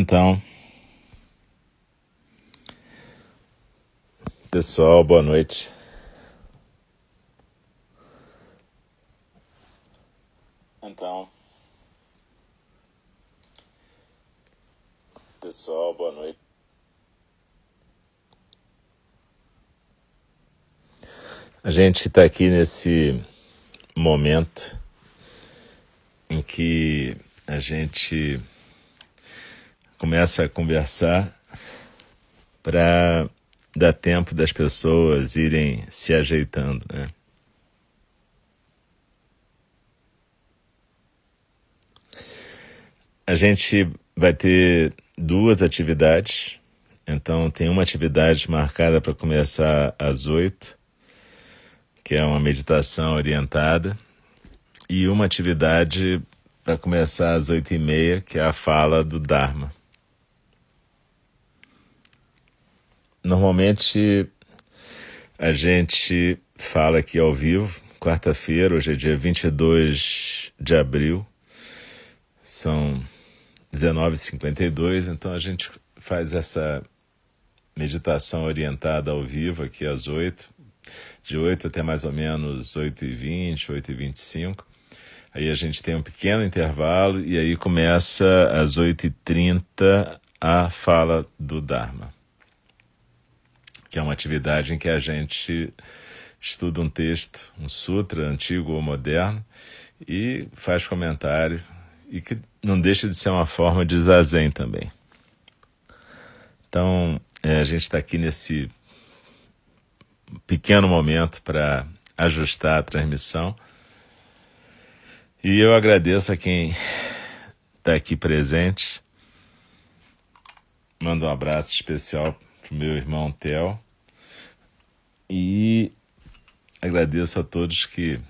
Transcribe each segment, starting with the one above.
Então, pessoal, boa noite. Então, pessoal, boa noite. A gente está aqui nesse momento em que a gente começa a conversar para dar tempo das pessoas irem se ajeitando, né? A gente vai ter duas atividades. Então, tem uma atividade marcada para começar às oito, que é uma meditação orientada, e uma atividade para começar às oito e meia, que é a fala do Dharma. Normalmente a gente fala aqui ao vivo, quarta-feira, hoje é dia 22 de abril, são 19h52, então a gente faz essa meditação orientada ao vivo aqui às 8, de 8 até mais ou menos 8h20, 8h25. Aí a gente tem um pequeno intervalo e aí começa às 8h30 a fala do Dharma que é uma atividade em que a gente estuda um texto, um sutra, antigo ou moderno, e faz comentário, e que não deixa de ser uma forma de zazen também. Então, é, a gente está aqui nesse pequeno momento para ajustar a transmissão. E eu agradeço a quem está aqui presente. Mando um abraço especial meu irmão Theo. E agradeço a todos que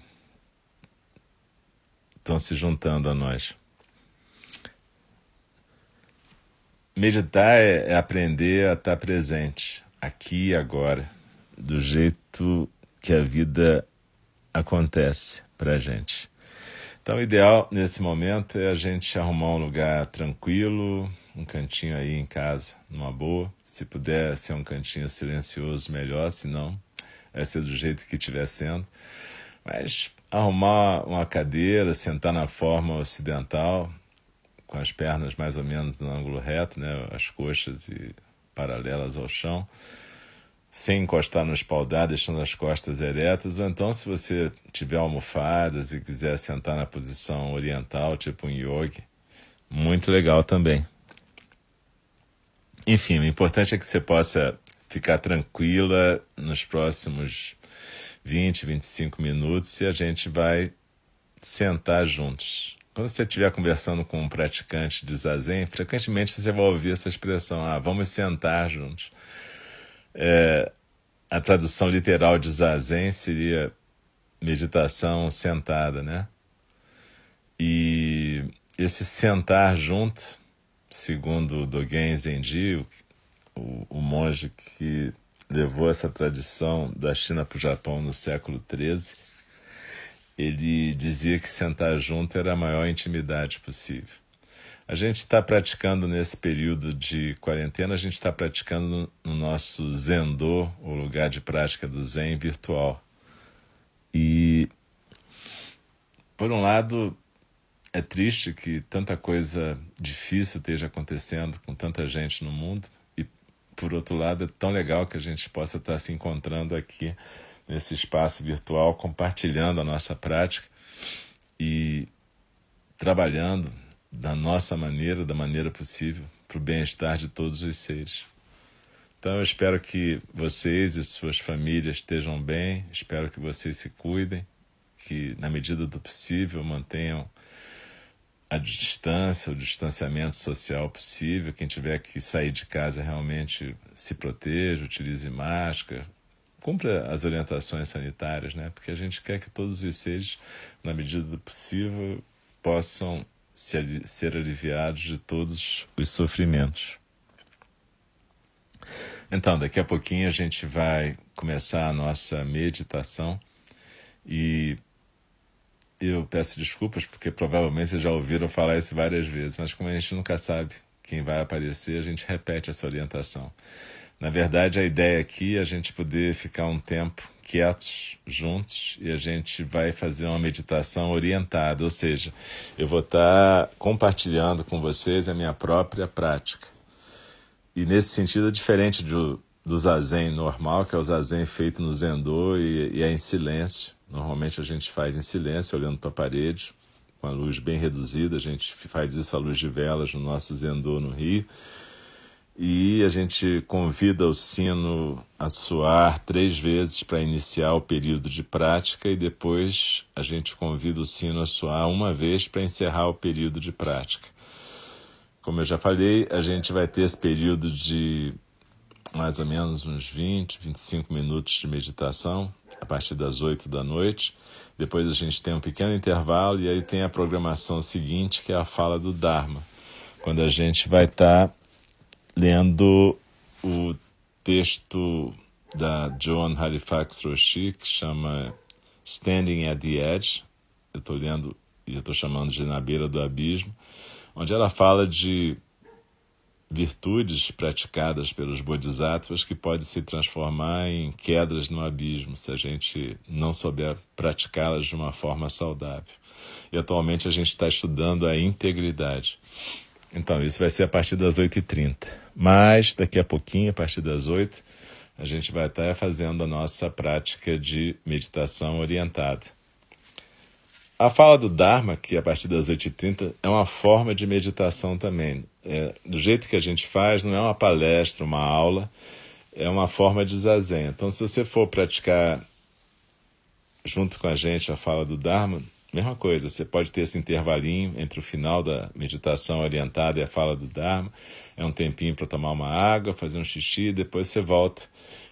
estão se juntando a nós. Meditar é, é aprender a estar presente, aqui e agora, do jeito que a vida acontece para gente. Então, o ideal nesse momento é a gente arrumar um lugar tranquilo, um cantinho aí em casa, numa boa. Se puder ser um cantinho silencioso, melhor, se não, vai ser do jeito que estiver sendo. Mas arrumar uma cadeira, sentar na forma ocidental, com as pernas mais ou menos no ângulo reto, né, as coxas e paralelas ao chão, sem encostar no espaldar, deixando as costas eretas, ou então se você tiver almofadas e quiser sentar na posição oriental, tipo um yogi, muito legal também. Enfim, o importante é que você possa ficar tranquila nos próximos 20, 25 minutos e a gente vai sentar juntos. Quando você estiver conversando com um praticante de zazen, frequentemente você vai ouvir essa expressão, ah, vamos sentar juntos. É, a tradução literal de zazen seria meditação sentada, né? E esse sentar junto, segundo Dogen Zenji, o, o monge que levou essa tradição da China para o Japão no século XIII, ele dizia que sentar junto era a maior intimidade possível. A gente está praticando nesse período de quarentena, a gente está praticando no nosso Zendô, o lugar de prática do Zen virtual. E, por um lado, é triste que tanta coisa difícil esteja acontecendo com tanta gente no mundo, por outro lado, é tão legal que a gente possa estar se encontrando aqui nesse espaço virtual, compartilhando a nossa prática e trabalhando da nossa maneira, da maneira possível, para o bem-estar de todos os seres. Então eu espero que vocês e suas famílias estejam bem, espero que vocês se cuidem, que na medida do possível mantenham a distância, o distanciamento social possível. Quem tiver que sair de casa realmente se proteja, utilize máscara, cumpra as orientações sanitárias, né? Porque a gente quer que todos os seres, na medida do possível, possam se, ser aliviados de todos os sofrimentos. Então, daqui a pouquinho a gente vai começar a nossa meditação e eu peço desculpas porque provavelmente vocês já ouviram falar isso várias vezes, mas como a gente nunca sabe quem vai aparecer, a gente repete essa orientação. Na verdade, a ideia aqui é a gente poder ficar um tempo quietos juntos e a gente vai fazer uma meditação orientada, ou seja, eu vou estar compartilhando com vocês a minha própria prática. E nesse sentido é diferente do, zazen normal, que é o zazen feito no zendô e, e é em silêncio. Normalmente a gente faz em silêncio, olhando para a parede, com a luz bem reduzida. A gente faz isso à luz de velas no nosso zendô no Rio e a gente convida o sino a soar três vezes para iniciar o período de prática e depois a gente convida o sino a soar uma vez para encerrar o período de prática. Como eu já falei, a gente vai ter esse período de mais ou menos uns 20, 25 minutos de meditação a partir das 8 da noite. Depois a gente tem um pequeno intervalo e aí tem a programação seguinte, que é a fala do Dharma, quando a gente vai estar tá lendo o texto da Joan Halifax Roshi, que chama Standing at the Edge. Eu estou lendo e eu estou chamando de Na Beira do Abismo, onde ela fala de virtudes praticadas pelos bodhisattvas que podem se transformar em quedas no abismo se a gente não souber praticá-las de uma forma saudável. E atualmente a gente está estudando a integridade. Então, isso vai ser a partir das 8h30. Mas daqui a pouquinho, a partir das 8 a gente vai estar fazendo a nossa prática de meditação orientada. A fala do Dharma, que a partir das 8h30, é uma forma de meditação também. É, do jeito que a gente faz, não é uma palestra, uma aula, é uma forma de zazen. Então, se você for praticar junto com a gente a fala do Dharma, Mesma coisa, você pode ter esse intervalinho entre o final da meditação orientada e a fala do Dharma. É um tempinho para tomar uma água, fazer um xixi, depois você volta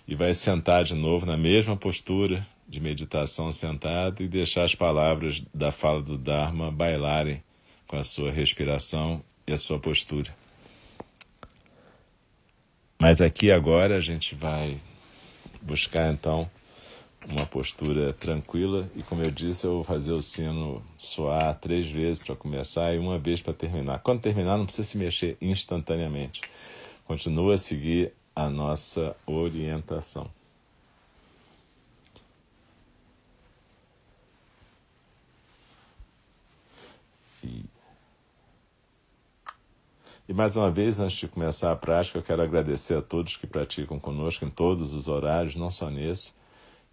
e vai sentar de novo na mesma postura de meditação sentado e deixar as palavras da fala do Dharma bailarem com a sua respiração e a sua postura. Mas aqui agora a gente vai buscar então uma postura tranquila e, como eu disse, eu vou fazer o sino soar três vezes para começar e uma vez para terminar. Quando terminar, não precisa se mexer instantaneamente. Continua a seguir a nossa orientação. E, e mais uma vez, antes de começar a prática, eu quero agradecer a todos que praticam conosco em todos os horários, não só nesse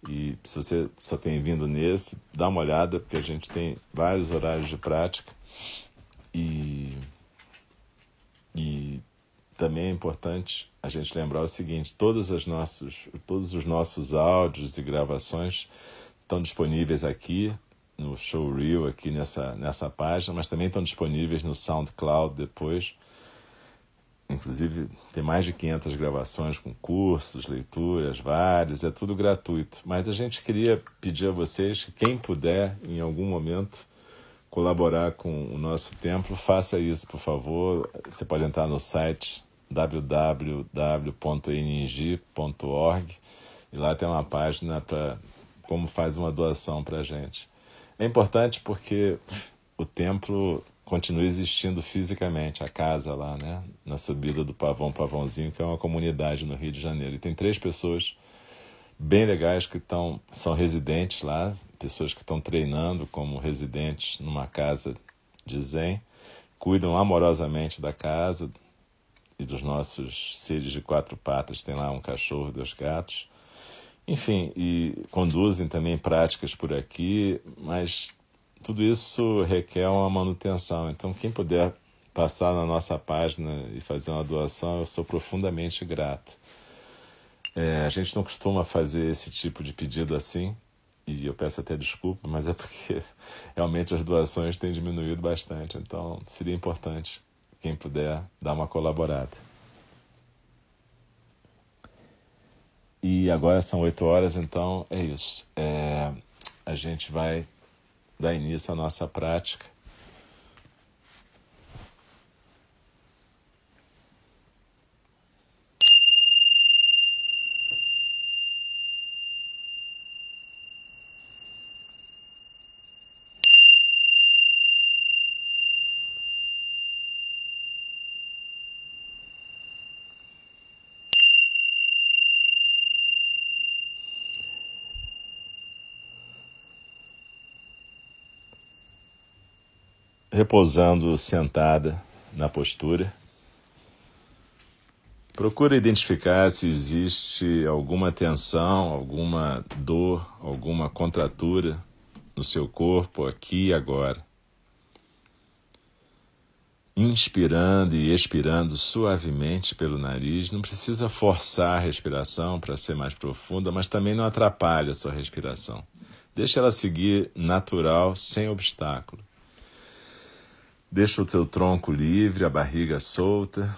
e se você só tem vindo nesse, dá uma olhada, porque a gente tem vários horários de prática. E, e também é importante a gente lembrar o seguinte: todos, as nossos, todos os nossos áudios e gravações estão disponíveis aqui no Showreel, aqui nessa, nessa página, mas também estão disponíveis no SoundCloud depois. Inclusive, tem mais de 500 gravações com cursos, leituras, vários, é tudo gratuito. Mas a gente queria pedir a vocês que, quem puder, em algum momento, colaborar com o nosso templo, faça isso, por favor. Você pode entrar no site www.ning.org e lá tem uma página para como faz uma doação para a gente. É importante porque o templo continua existindo fisicamente, a casa lá, né? Na subida do Pavão Pavãozinho, que é uma comunidade no Rio de Janeiro. E tem três pessoas bem legais que estão, são residentes lá, pessoas que estão treinando como residentes numa casa de Zen, cuidam amorosamente da casa e dos nossos seres de quatro patas. Tem lá um cachorro, dois gatos. Enfim, e conduzem também práticas por aqui, mas tudo isso requer uma manutenção. Então, quem puder passar na nossa página e fazer uma doação, eu sou profundamente grato. É, a gente não costuma fazer esse tipo de pedido assim, e eu peço até desculpa, mas é porque realmente as doações têm diminuído bastante. Então, seria importante quem puder dar uma colaborada. E agora são oito horas, então é isso. É, a gente vai dar início à nossa prática. Repousando sentada na postura. Procura identificar se existe alguma tensão, alguma dor, alguma contratura no seu corpo aqui e agora. Inspirando e expirando suavemente pelo nariz, não precisa forçar a respiração para ser mais profunda, mas também não atrapalha a sua respiração. Deixa ela seguir natural, sem obstáculo. Deixa o teu tronco livre, a barriga solta,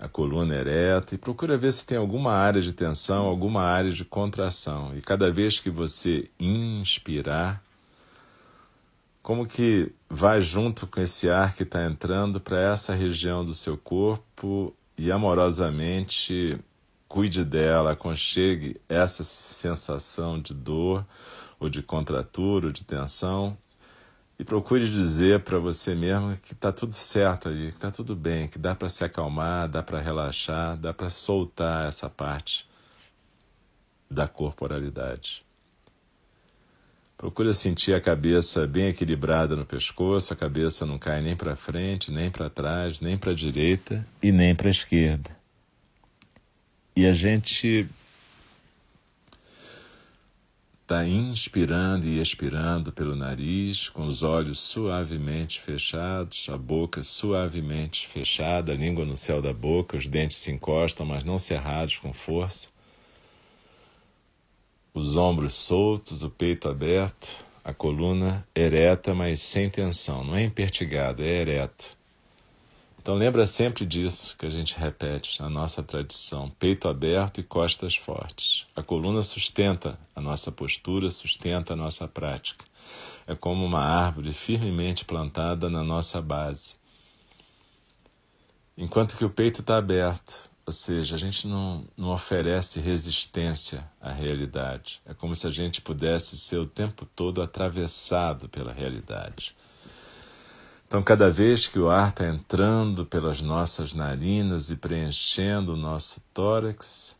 a coluna ereta e procura ver se tem alguma área de tensão, alguma área de contração. E cada vez que você inspirar, como que vai junto com esse ar que está entrando para essa região do seu corpo e amorosamente cuide dela, aconchegue essa sensação de dor ou de contratura ou de tensão e procure dizer para você mesmo que está tudo certo aí, que está tudo bem, que dá para se acalmar, dá para relaxar, dá para soltar essa parte da corporalidade. Procure sentir a cabeça bem equilibrada no pescoço, a cabeça não cai nem para frente, nem para trás, nem para a direita e nem para a esquerda. E a gente Está inspirando e expirando pelo nariz, com os olhos suavemente fechados, a boca suavemente fechada, a língua no céu da boca, os dentes se encostam, mas não cerrados com força. Os ombros soltos, o peito aberto, a coluna ereta, mas sem tensão. Não é impertigado, é ereto. Então lembra sempre disso que a gente repete na nossa tradição: peito aberto e costas fortes. A coluna sustenta a nossa postura, sustenta a nossa prática. É como uma árvore firmemente plantada na nossa base. Enquanto que o peito está aberto, ou seja, a gente não, não oferece resistência à realidade. É como se a gente pudesse ser o tempo todo atravessado pela realidade. Então, cada vez que o ar está entrando pelas nossas narinas e preenchendo o nosso tórax,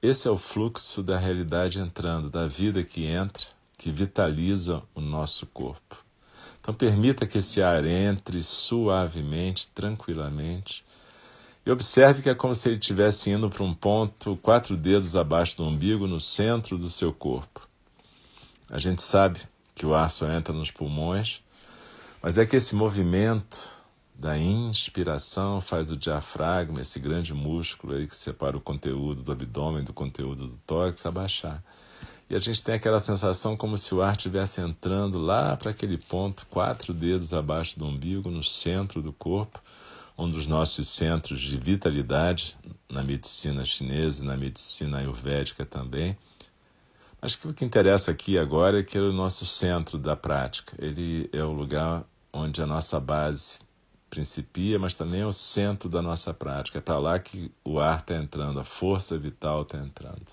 esse é o fluxo da realidade entrando, da vida que entra, que vitaliza o nosso corpo. Então, permita que esse ar entre suavemente, tranquilamente, e observe que é como se ele estivesse indo para um ponto quatro dedos abaixo do umbigo, no centro do seu corpo. A gente sabe que o ar só entra nos pulmões mas é que esse movimento da inspiração faz o diafragma, esse grande músculo aí que separa o conteúdo do abdômen do conteúdo do tórax, abaixar. E a gente tem aquela sensação como se o ar estivesse entrando lá para aquele ponto, quatro dedos abaixo do umbigo, no centro do corpo, um dos nossos centros de vitalidade na medicina chinesa e na medicina ayurvédica também. Mas que o que interessa aqui agora é que é o nosso centro da prática. Ele é o lugar onde a nossa base principia, mas também é o centro da nossa prática. É para lá que o ar está entrando, a força vital está entrando.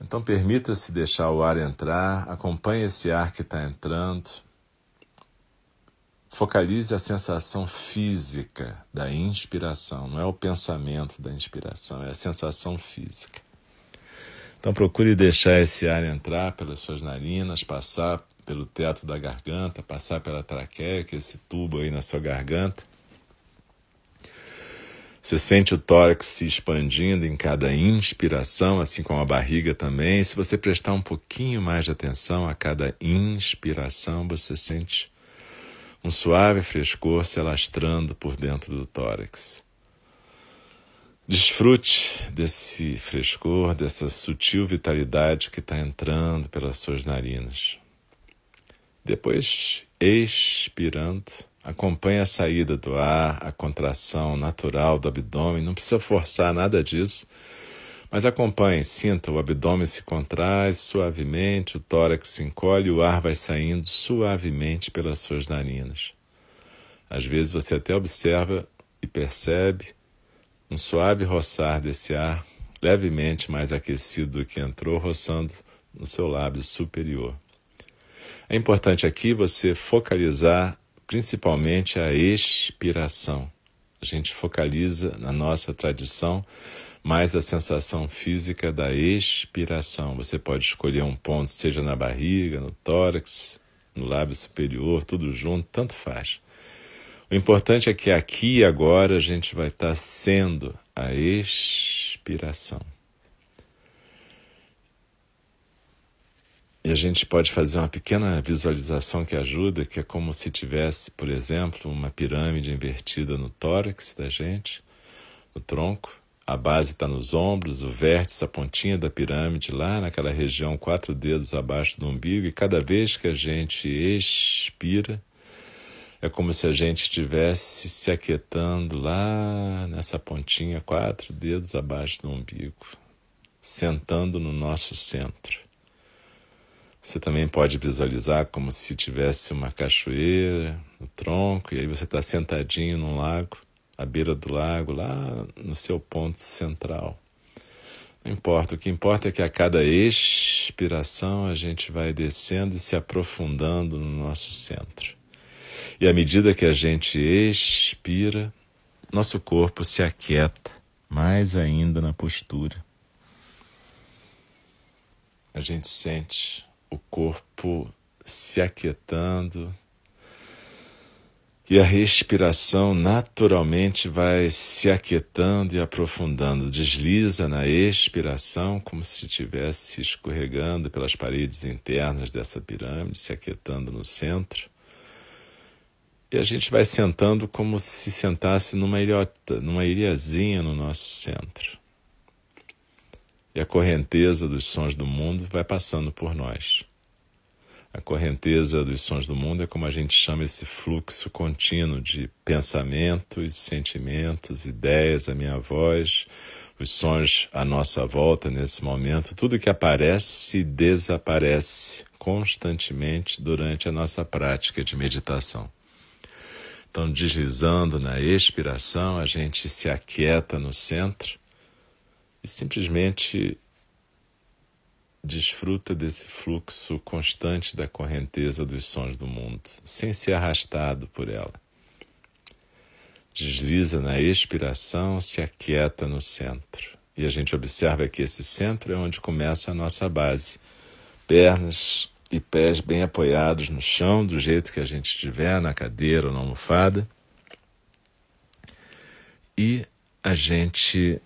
Então permita-se deixar o ar entrar, acompanhe esse ar que está entrando, focalize a sensação física da inspiração, não é o pensamento da inspiração, é a sensação física. Então procure deixar esse ar entrar pelas suas narinas, passar pelo teto da garganta, passar pela traqueia, que é esse tubo aí na sua garganta. Você sente o tórax se expandindo em cada inspiração, assim como a barriga também. Se você prestar um pouquinho mais de atenção a cada inspiração, você sente um suave frescor se alastrando por dentro do tórax. Desfrute desse frescor, dessa sutil vitalidade que está entrando pelas suas narinas. Depois, expirando, acompanhe a saída do ar, a contração natural do abdômen. Não precisa forçar nada disso, mas acompanhe, sinta o abdômen se contrai suavemente, o tórax se encolhe, o ar vai saindo suavemente pelas suas narinas. Às vezes você até observa e percebe um suave roçar desse ar, levemente mais aquecido do que entrou, roçando no seu lábio superior. É importante aqui você focalizar principalmente a expiração. A gente focaliza na nossa tradição mais a sensação física da expiração. Você pode escolher um ponto, seja na barriga, no tórax, no lábio superior, tudo junto, tanto faz. O importante é que aqui e agora a gente vai estar sendo a expiração. E a gente pode fazer uma pequena visualização que ajuda, que é como se tivesse, por exemplo, uma pirâmide invertida no tórax da gente, no tronco. A base está nos ombros, o vértice, a pontinha da pirâmide, lá naquela região, quatro dedos abaixo do umbigo, e cada vez que a gente expira, é como se a gente estivesse se aquietando lá nessa pontinha, quatro dedos abaixo do umbigo, sentando no nosso centro. Você também pode visualizar como se tivesse uma cachoeira no tronco, e aí você está sentadinho num lago, à beira do lago, lá no seu ponto central. Não importa, o que importa é que a cada expiração a gente vai descendo e se aprofundando no nosso centro. E à medida que a gente expira, nosso corpo se aquieta mais ainda na postura. A gente sente o corpo se aquietando e a respiração naturalmente vai se aquietando e aprofundando. Desliza na expiração como se estivesse escorregando pelas paredes internas dessa pirâmide, se aquietando no centro. E a gente vai sentando como se sentasse numa ilhota, numa ilhazinha no nosso centro e a correnteza dos sons do mundo vai passando por nós. A correnteza dos sons do mundo é como a gente chama esse fluxo contínuo de pensamentos, sentimentos, ideias, a minha voz, os sons à nossa volta nesse momento, tudo que aparece e desaparece constantemente durante a nossa prática de meditação. Então, deslizando na expiração, a gente se aquieta no centro e simplesmente desfruta desse fluxo constante da correnteza dos sons do mundo, sem ser arrastado por ela. Desliza na expiração, se aquieta no centro. E a gente observa que esse centro é onde começa a nossa base. Pernas e pés bem apoiados no chão, do jeito que a gente estiver, na cadeira ou na almofada. E a gente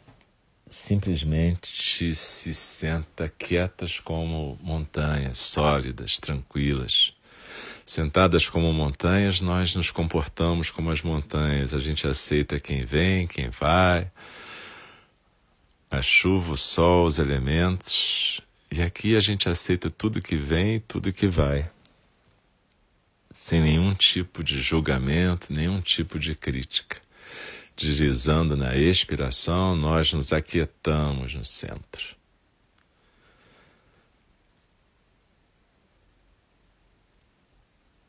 simplesmente se senta quietas como montanhas, sólidas, tranquilas. Sentadas como montanhas, nós nos comportamos como as montanhas. A gente aceita quem vem, quem vai, a chuva, o sol, os elementos. E aqui a gente aceita tudo que vem e tudo que vai. Sem nenhum tipo de julgamento, nenhum tipo de crítica. Deslizando na expiração, nós nos aquietamos no centro.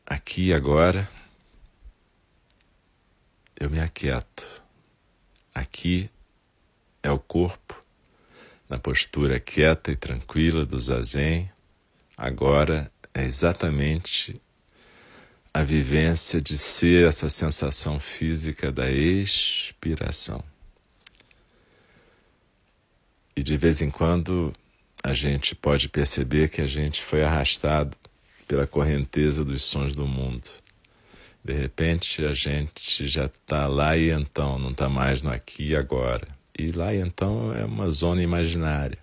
Aqui agora, eu me aquieto. Aqui é o corpo, na postura quieta e tranquila do zazen. Agora é exatamente a vivência de ser essa sensação física da expiração. E de vez em quando a gente pode perceber que a gente foi arrastado pela correnteza dos sons do mundo. De repente a gente já está lá e então, não está mais no aqui e agora. E lá e então é uma zona imaginária.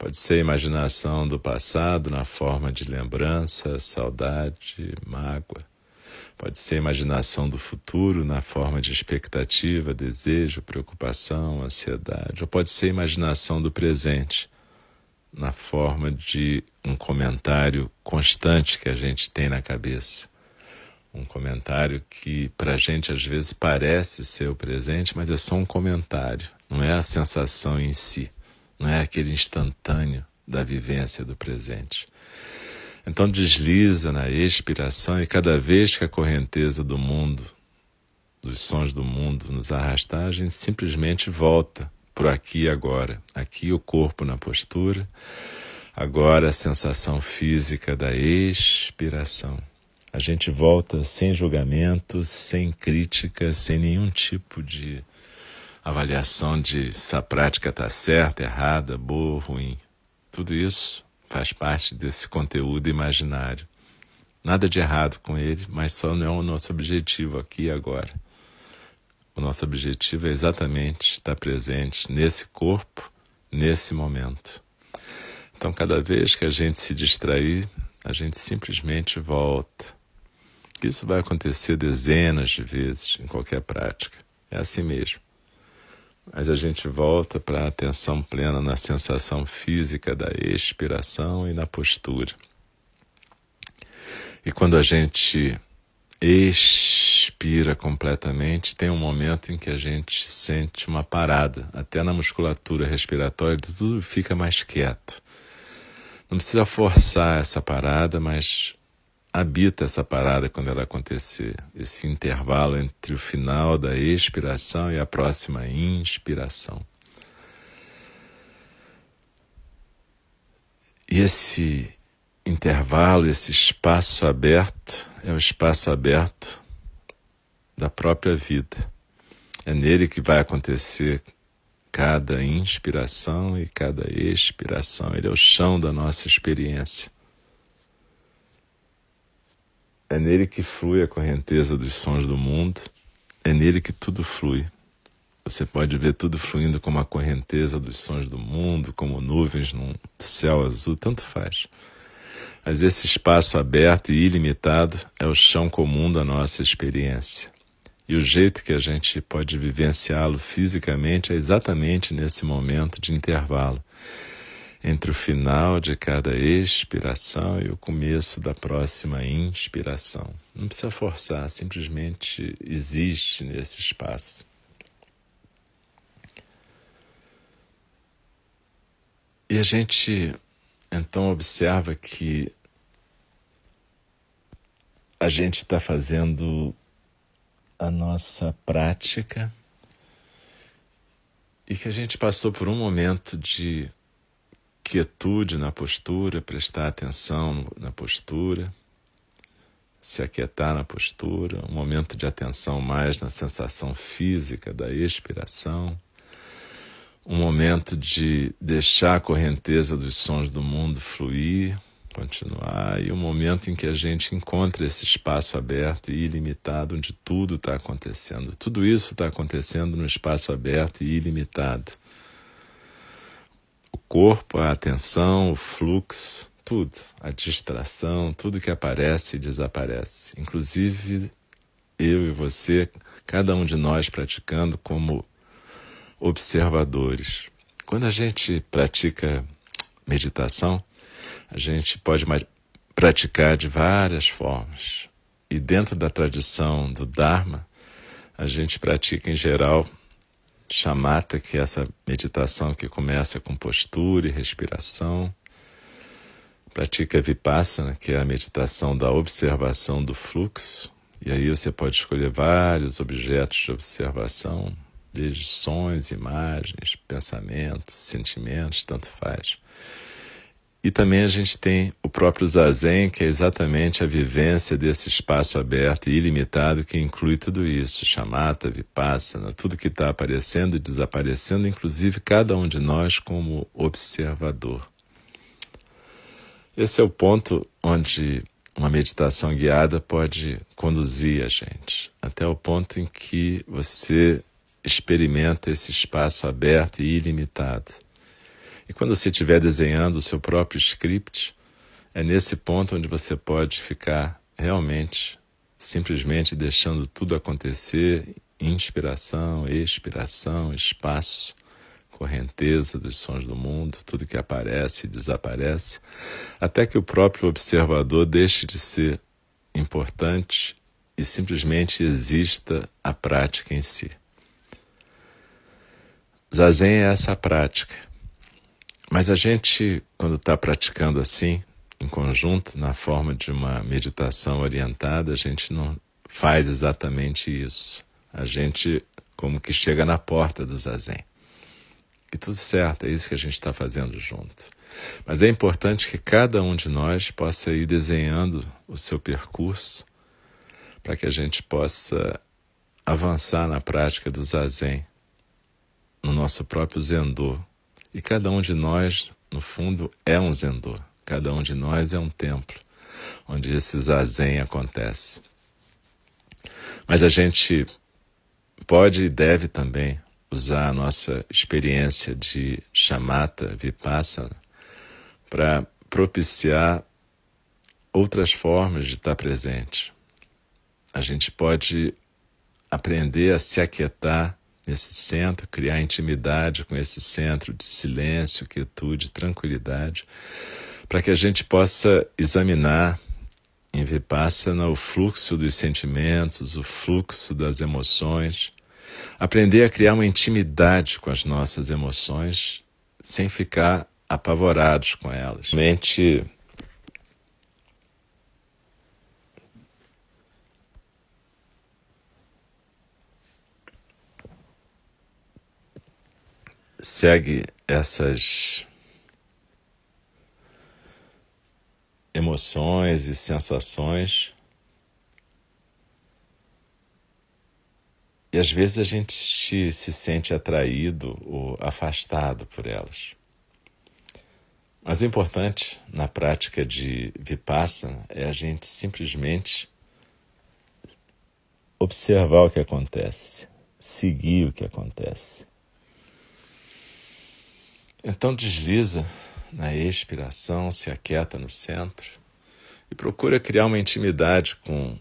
Pode ser imaginação do passado na forma de lembrança, saudade, mágoa. Pode ser imaginação do futuro na forma de expectativa, desejo, preocupação, ansiedade. Ou pode ser imaginação do presente na forma de um comentário constante que a gente tem na cabeça. Um comentário que para a gente às vezes parece ser o presente, mas é só um comentário, não é a sensação em si não é aquele instantâneo da vivência do presente. Então desliza na expiração e cada vez que a correnteza do mundo, dos sons do mundo nos arrastar, a gente simplesmente volta para aqui e agora. Aqui o corpo na postura, agora a sensação física da expiração. A gente volta sem julgamento, sem crítica, sem nenhum tipo de avaliação de se a prática está certa, errada, boa, ruim. Tudo isso faz parte desse conteúdo imaginário Nada de errado com ele, mas só não é o nosso objetivo aqui e agora. O nosso objetivo é exatamente estar presente nesse corpo, nesse momento. Então, cada vez que a gente se distrair, a gente simplesmente volta. Isso vai acontecer dezenas de vezes em qualquer prática. É assim mesmo. Mas a gente volta para a atenção plena na sensação física da expiração e na postura. E quando a gente expira completamente, tem um momento em que a gente sente uma parada, até na musculatura respiratória, tudo fica mais quieto. Não precisa forçar essa parada, mas habita essa parada quando ela acontecer. Esse intervalo entre o final da expiração e a próxima inspiração. E esse intervalo, esse espaço aberto, é o espaço aberto da própria vida. É nele que vai acontecer cada inspiração e cada expiração. Ele é o chão da nossa experiência. É nele que flui a correnteza dos sons do mundo, é nele que tudo flui. Você pode ver tudo fluindo como a correnteza dos sons do mundo, como nuvens num céu azul, tanto faz. Mas esse espaço aberto e ilimitado é o chão comum da nossa experiência. E o jeito que a gente pode vivenciá-lo fisicamente é exatamente nesse momento de intervalo entre o final de cada expiração e o começo da próxima inspiração. Não precisa forçar, simplesmente existe nesse espaço. E a gente então observa que a gente está fazendo a nossa prática e que a gente passou por um momento de quietude na postura, prestar atenção na postura, se aquietar na postura, um momento de atenção mais na sensação física da expiração, um momento de deixar a correnteza dos sons do mundo fluir, continuar e o momento em que a gente encontra esse espaço aberto e ilimitado onde tudo está acontecendo. Tudo isso está acontecendo no espaço aberto e ilimitado. O corpo, a atenção, o fluxo, tudo, a distração, tudo que aparece e desaparece. Inclusive eu e você, cada um de nós praticando como observadores. Quando a gente pratica meditação, a gente pode praticar de várias formas. E dentro da tradição do Dharma, a gente pratica em geral chamata, que é essa meditação que começa com postura e respiração. Pratica vipassana, que é a meditação da observação do fluxo. E aí você pode escolher vários objetos de observação, desde sons, imagens, pensamentos, sentimentos, tanto faz. E também a gente tem o próprio Zazen, que é exatamente a vivência desse espaço aberto e ilimitado que inclui tudo isso, chamata, vipassana, tudo que está aparecendo e desaparecendo, inclusive cada um de nós como observador. Esse é o ponto onde uma meditação guiada pode conduzir a gente, até o ponto em que você experimenta esse espaço aberto e ilimitado e quando você estiver desenhando o seu próprio script, é nesse ponto onde você pode ficar realmente, simplesmente deixando tudo acontecer inspiração, expiração, espaço, correnteza dos sons do mundo, tudo que aparece e desaparece, até que o próprio observador deixe de ser importante e simplesmente exista a prática em si. Zazen é essa prática mas a gente, quando está praticando assim, em conjunto, na forma de uma meditação orientada, a gente não faz exatamente isso. A gente como que chega na porta do zazen. E tudo certo, é isso que a gente está fazendo junto. Mas é importante que cada um de nós possa ir desenhando o seu percurso para que a gente possa avançar na prática do zazen, no nosso próprio zendô, e cada um de nós, no fundo, é um zendô. Cada um de nós é um templo. onde esse zazen acontece. Mas a gente pode e deve também usar a nossa experiência de chamata vipassana para propiciar outras formas de estar presente. A gente pode aprender a se aquietar nesse centro, criar intimidade com esse centro de silêncio, quietude, tranquilidade, para que a gente possa examinar em Vipassana o fluxo dos sentimentos, o fluxo das emoções, aprender a criar uma intimidade com as nossas emoções sem ficar apavorados com elas. Mente segue essas emoções e sensações. E às vezes a gente se sente atraído ou afastado por elas. Mas o importante na prática de Vipassana é a gente simplesmente observar o que acontece, seguir o que acontece. Então desliza na expiração, se aquieta no centro e procura criar uma intimidade com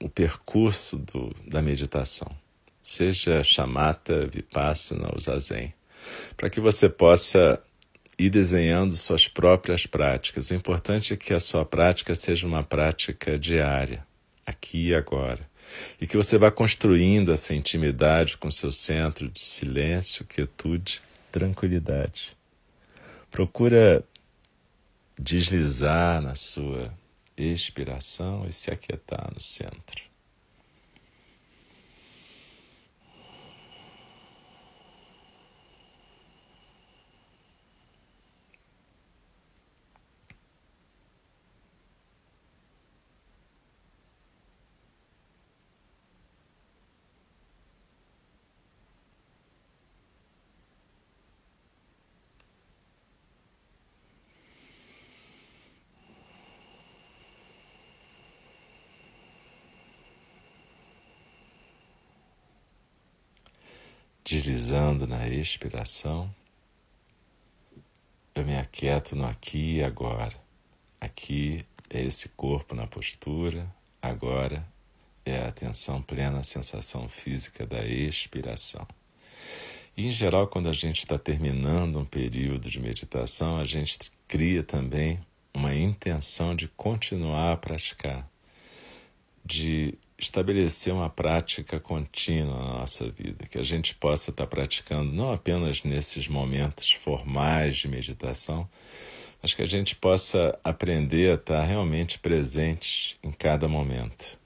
o percurso do, da meditação, seja chamata, vipassana ou zazen, para que você possa ir desenhando suas próprias práticas. O importante é que a sua prática seja uma prática diária, aqui e agora, e que você vá construindo essa intimidade com seu centro de silêncio, quietude tranquilidade. Procura deslizar na sua expiração e se aquietar no centro. Deslizando na expiração, eu me aquieto no aqui e agora. Aqui é esse corpo na postura, agora é a atenção plena à sensação física da expiração. E, em geral, quando a gente está terminando um período de meditação, a gente cria também uma intenção de continuar a praticar, de estabelecer uma prática contínua na nossa vida, que a gente possa estar praticando não apenas nesses momentos formais de meditação, mas que a gente possa aprender a estar realmente presente em cada momento.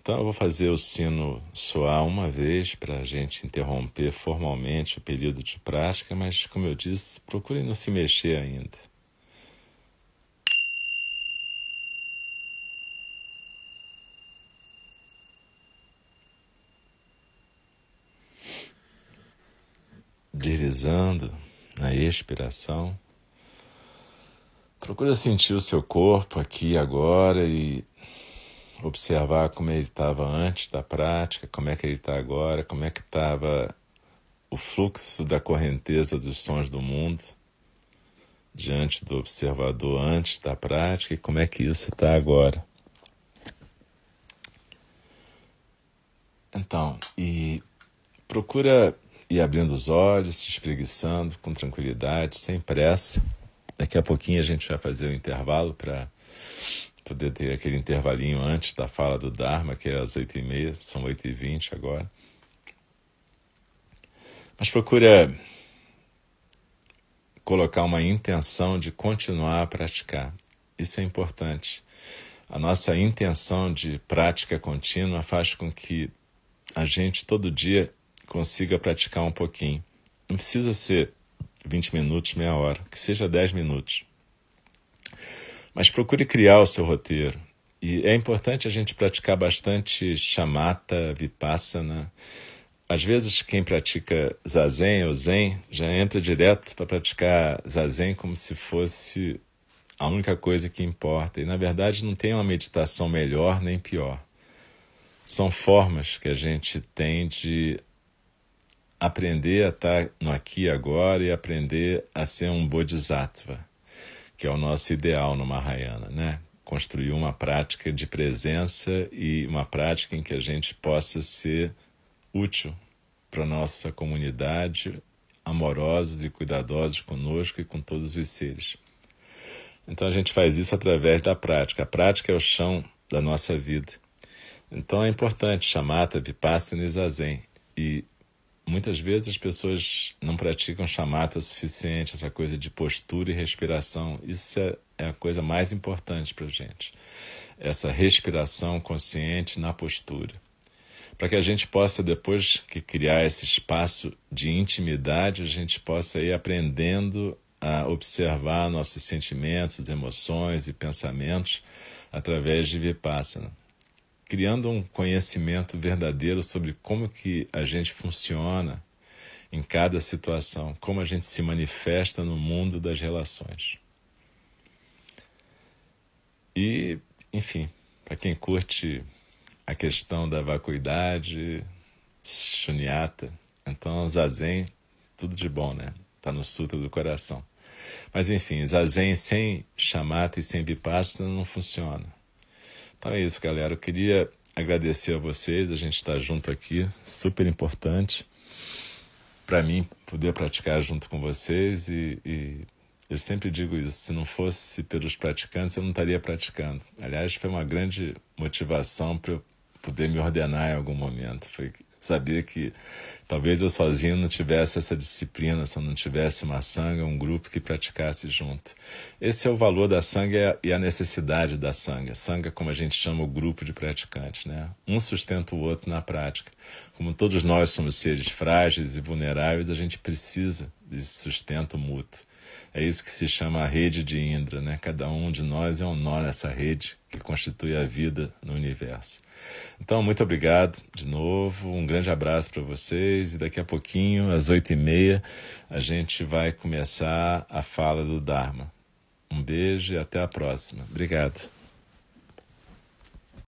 Então eu vou fazer o sino soar uma vez para a gente interromper formalmente o período de prática, mas como eu disse, procure não se mexer ainda. Deslizando na expiração. Procura sentir o seu corpo aqui agora e observar como ele estava antes da prática, como é que ele está agora, como é que estava o fluxo da correnteza dos sons do mundo diante do observador antes da prática e como é que isso está agora. Então, e procura e abrindo os olhos, se espreguiçando com tranquilidade, sem pressa. Daqui a pouquinho a gente vai fazer o intervalo para poder ter aquele intervalinho antes da fala do Dharma, que é às oito e meia, são oito e vinte agora. Mas procura colocar uma intenção de continuar a praticar. Isso é importante. A nossa intenção de prática contínua faz com que a gente todo dia consiga praticar um pouquinho. Não precisa ser 20 minutos, meia hora, que seja 10 minutos. Mas procure criar o seu roteiro. E é importante a gente praticar bastante chamata, vipassana. Às vezes, quem pratica zazen ou zen já entra direto para praticar zazen como se fosse a única coisa que importa. E na verdade não tem uma meditação melhor nem pior. São formas que a gente tem de aprender a estar no aqui e agora e aprender a ser um bodhisattva, que é o nosso ideal no Mahayana, né? Construir uma prática de presença e uma prática em que a gente possa ser útil para nossa comunidade, amorosos e cuidadosos conosco e com todos os seres. Então a gente faz isso através da prática. A prática é o chão da nossa vida. Então é importante chamata, vipassana e zazen. E muitas vezes as pessoas não praticam chamata suficiente, essa coisa de postura e respiração. Isso é, é a coisa mais importante para a gente. Essa respiração consciente na postura. Para que a gente possa, depois que criar esse espaço de intimidade, a gente possa ir aprendendo a observar nossos sentimentos, emoções e pensamentos através de Vipassana, criando um conhecimento verdadeiro sobre como que a gente funciona em cada situação, como a gente se manifesta no mundo das relações. E, enfim, para quem curte a questão da vacuidade, shunyata, então zazen, tudo de bom, né? Está no Sutra do Coração. Mas enfim, Zazen sem chamata e sem vipassana não funciona. Então é isso, galera. Eu queria agradecer a vocês, a gente está junto aqui, super importante para mim poder praticar junto com vocês e, e, eu sempre digo isso, se não fosse pelos praticantes eu não estaria praticando. Aliás, foi uma grande motivação para eu poder me ordenar em algum momento. Foi Sabia que talvez eu sozinho não tivesse essa disciplina, se eu não tivesse uma sanga, um grupo que praticasse junto. Esse é o valor da sanga e a necessidade da sanga. Sanga, como a gente chama o grupo de praticantes, né? Um sustenta o outro na prática. Como todos nós somos seres frágeis e vulneráveis, a gente precisa desse sustento mútuo. É isso que se chama a rede de Indra, né? Cada um de nós é um nó nessa rede que constitui a vida no universo. Então, muito obrigado de novo, um grande abraço para vocês e daqui a pouquinho, às oito e meia, a gente vai começar a fala do Dharma. Um beijo e até a próxima. Obrigado.